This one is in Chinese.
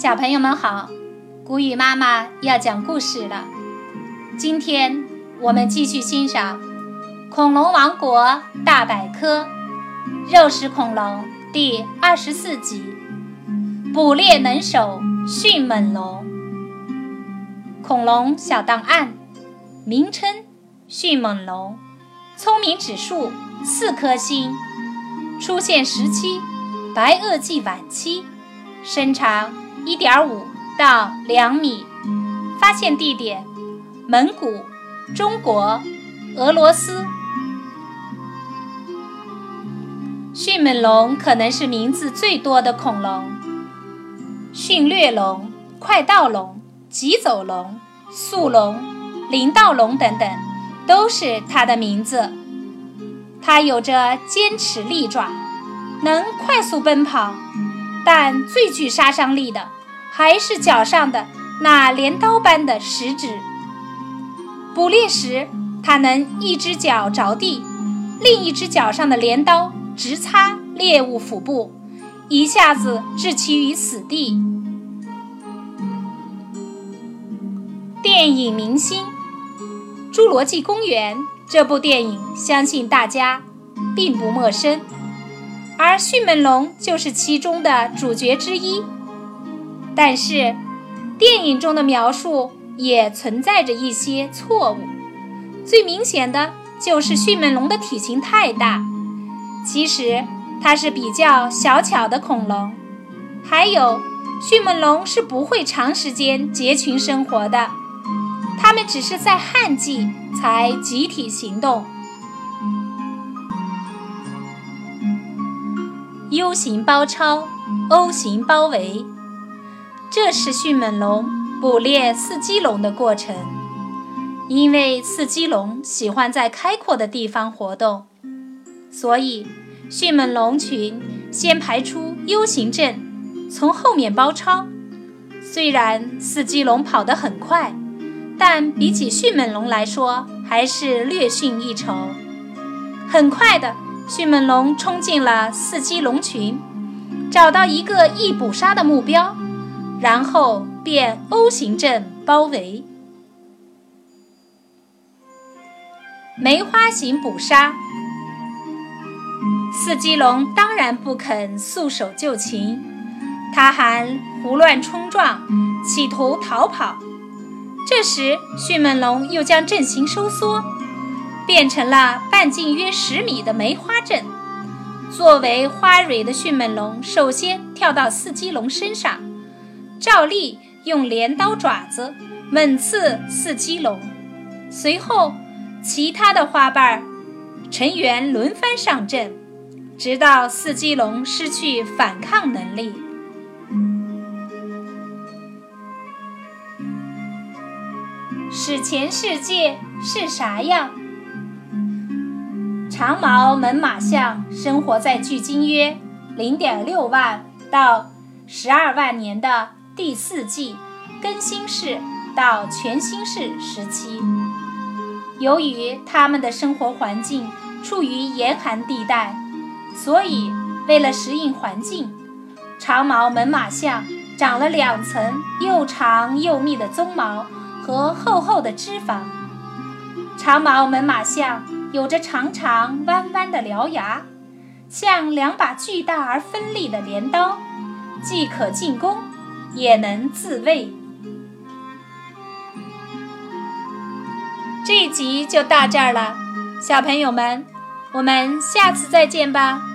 小朋友们好，古语妈妈要讲故事了。今天我们继续欣赏《恐龙王国大百科：肉食恐龙》第二十四集《捕猎能手迅猛龙》。恐龙小档案：名称迅猛龙，聪明指数四颗星，出现时期白垩纪晚期，身长。一点五到两米，发现地点：蒙古、中国、俄罗斯。迅猛龙可能是名字最多的恐龙。迅掠龙、快盗龙、疾走龙、速龙、林盗龙等等，都是它的名字。它有着尖齿利爪，能快速奔跑。但最具杀伤力的还是脚上的那镰刀般的食指。捕猎时，它能一只脚着地，另一只脚上的镰刀直插猎物腹部，一下子置其于死地。电影明星《侏罗纪公园》这部电影，相信大家并不陌生。而迅猛龙就是其中的主角之一，但是电影中的描述也存在着一些错误。最明显的就是迅猛龙的体型太大，其实它是比较小巧的恐龙。还有，迅猛龙是不会长时间结群生活的，它们只是在旱季才集体行动。U 型包抄，O 型包围，这是迅猛龙捕猎四肌龙的过程。因为四肌龙喜欢在开阔的地方活动，所以迅猛龙群先排出 U 型阵，从后面包抄。虽然四肌龙跑得很快，但比起迅猛龙来说，还是略逊一筹。很快的。迅猛龙冲进了四肌龙群，找到一个易捕杀的目标，然后便 O 型阵包围。梅花型捕杀，四肌龙当然不肯束手就擒，它还胡乱冲撞，企图逃跑。这时，迅猛龙又将阵型收缩。变成了半径约十米的梅花阵。作为花蕊的迅猛龙，首先跳到四肌龙身上，照例用镰刀爪子猛刺四肌龙。随后，其他的花瓣成员轮番上阵，直到四肌龙失去反抗能力。史前世界是啥样？长毛猛犸象生活在距今约零点六万到十二万年的第四纪更新世到全新世时期。由于它们的生活环境处于严寒地带，所以为了适应环境，长毛猛犸象长了两层又长又密的鬃毛和厚厚的脂肪。长毛猛犸象。有着长长弯弯的獠牙，像两把巨大而锋利的镰刀，既可进攻，也能自慰。这一集就到这儿了，小朋友们，我们下次再见吧。